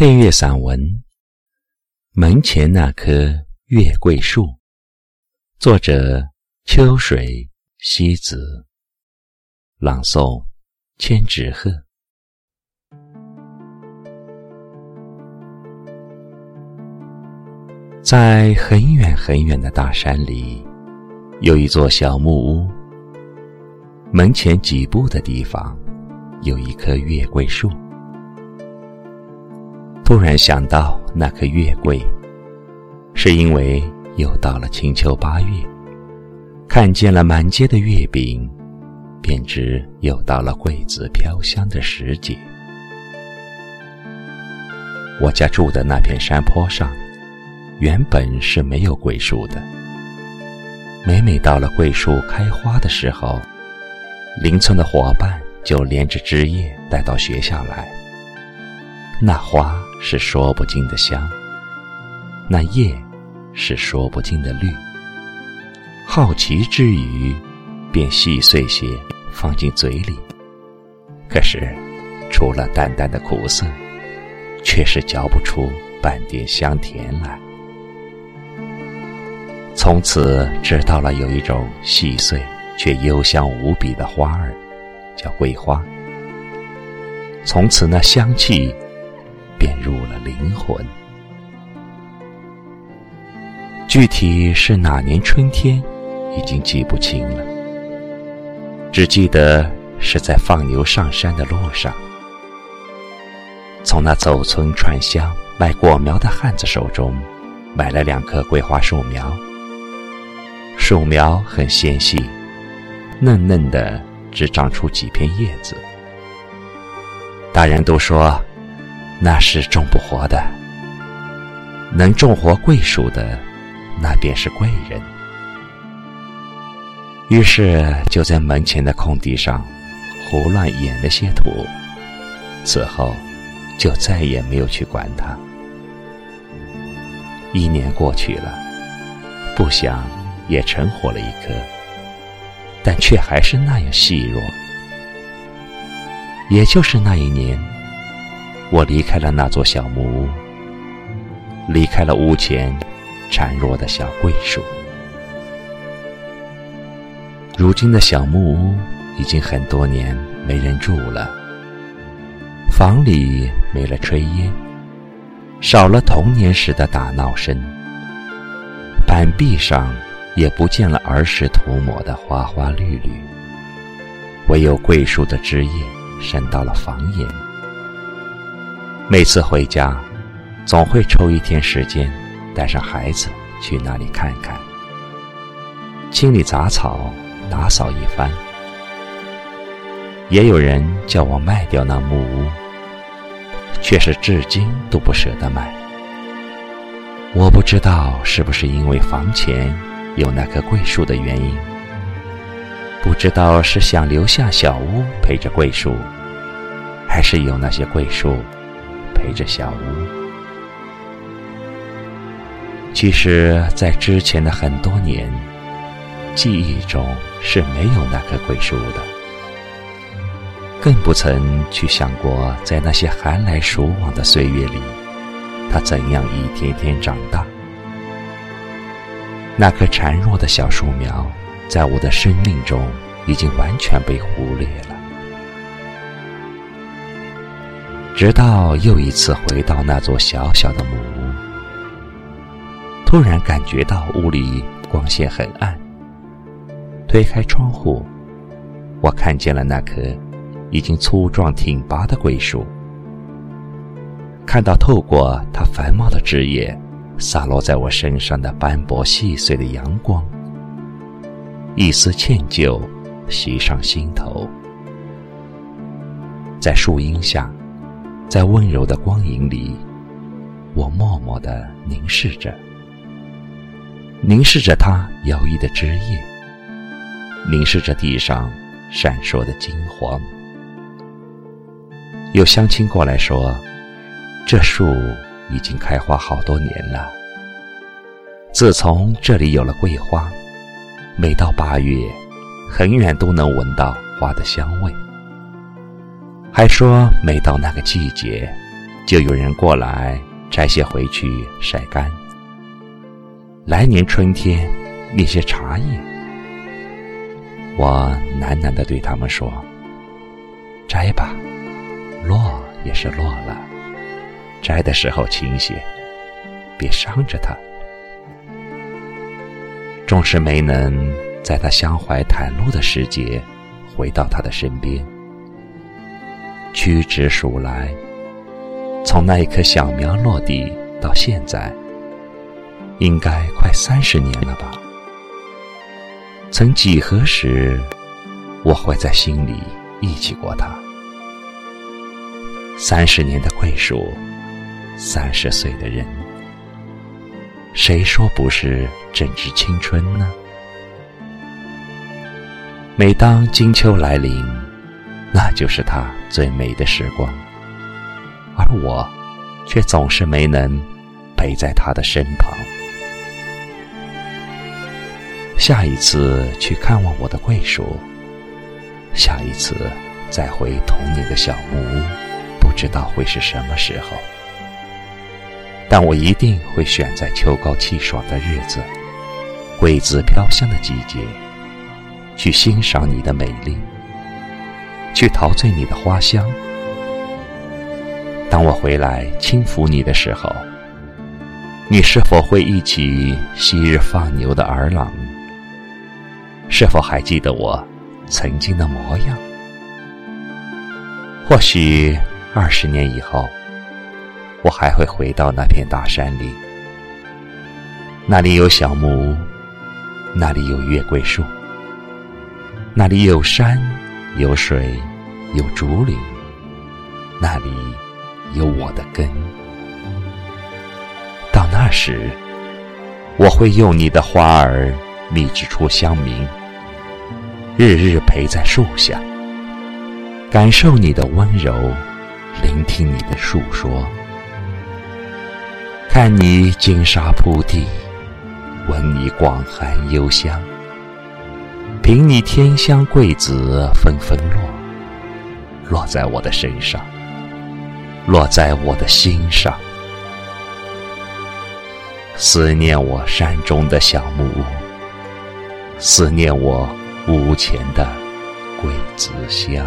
配乐散文《门前那棵月桂树》，作者秋水西子，朗诵千纸鹤。在很远很远的大山里，有一座小木屋。门前几步的地方，有一棵月桂树。突然想到那棵月桂，是因为又到了清秋八月，看见了满街的月饼，便知又到了桂子飘香的时节。我家住的那片山坡上，原本是没有桂树的。每每到了桂树开花的时候，邻村的伙伴就连着枝叶带到学校来，那花。是说不尽的香，那叶是说不尽的绿。好奇之余，便细碎些放进嘴里。可是，除了淡淡的苦涩，却是嚼不出半点香甜来。从此知道了有一种细碎却幽香无比的花儿，叫桂花。从此那香气。灵魂。具体是哪年春天，已经记不清了。只记得是在放牛上山的路上，从那走村串乡卖果苗的汉子手中，买了两棵桂花树苗。树苗很纤细，嫩嫩的，只长出几片叶子。大人都说。那是种不活的，能种活桂树的，那便是贵人。于是就在门前的空地上胡乱演了些土，此后就再也没有去管它。一年过去了，不想也成活了一棵，但却还是那样细弱。也就是那一年。我离开了那座小木屋，离开了屋前孱弱的小桂树。如今的小木屋已经很多年没人住了，房里没了炊烟，少了童年时的打闹声，板壁上也不见了儿时涂抹的花花绿绿，唯有桂树的枝叶伸到了房檐。每次回家，总会抽一天时间，带上孩子去那里看看，清理杂草，打扫一番。也有人叫我卖掉那木屋，却是至今都不舍得卖。我不知道是不是因为房前有那棵桂树的原因，不知道是想留下小屋陪着桂树，还是有那些桂树。陪着小屋。其实，在之前的很多年，记忆中是没有那棵桂树的，更不曾去想过，在那些寒来暑往的岁月里，它怎样一天天长大。那棵孱弱的小树苗，在我的生命中已经完全被忽略了。直到又一次回到那座小小的木屋，突然感觉到屋里光线很暗。推开窗户，我看见了那棵已经粗壮挺拔的桂树，看到透过它繁茂的枝叶洒落在我身上的斑驳细碎的阳光，一丝歉疚袭上心头，在树荫下。在温柔的光影里，我默默的凝视着，凝视着它摇曳的枝叶，凝视着地上闪烁的金黄。有乡亲过来说，这树已经开花好多年了。自从这里有了桂花，每到八月，很远都能闻到花的香味。还说，每到那个季节，就有人过来摘些回去晒干。来年春天那些茶叶，我喃喃的对他们说：“摘吧，落也是落了，摘的时候轻些，别伤着它。”终是没能在他相怀袒露的时节回到他的身边。屈指数来。从那一棵小苗落地到现在，应该快三十年了吧？曾几何时，我会在心里忆起过它？三十年的桂树，三十岁的人，谁说不是正值青春呢？每当金秋来临，那就是它最美的时光。而我，却总是没能陪在他的身旁。下一次去看望我的桂树，下一次再回童年的小木屋，不知道会是什么时候。但我一定会选在秋高气爽的日子，桂子飘香的季节，去欣赏你的美丽，去陶醉你的花香。当我回来轻抚你的时候，你是否会忆起昔日放牛的儿郎？是否还记得我曾经的模样？或许二十年以后，我还会回到那片大山里，那里有小木屋，那里有月桂树，那里有山有水有竹林，那里。有我的根，到那时，我会用你的花儿蜜制出香茗，日日陪在树下，感受你的温柔，聆听你的述说，看你金沙铺地，闻你广寒幽香，凭你天香桂子纷纷落，落在我的身上。落在我的心上，思念我山中的小木屋，思念我屋前的桂子香。